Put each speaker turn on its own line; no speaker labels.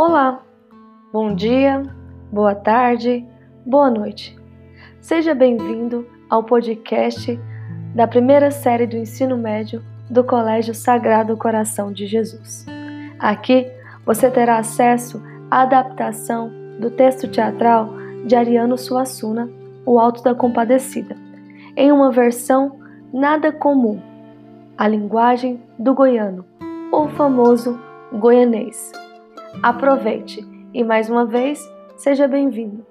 Olá, bom dia, boa tarde, boa noite. Seja bem-vindo ao podcast da primeira série do ensino médio do Colégio Sagrado Coração de Jesus. Aqui você terá acesso à adaptação do texto teatral de Ariano Suassuna, O Alto da Compadecida, em uma versão nada comum, a linguagem do goiano, ou famoso goianês. Aproveite e mais uma vez seja bem-vindo.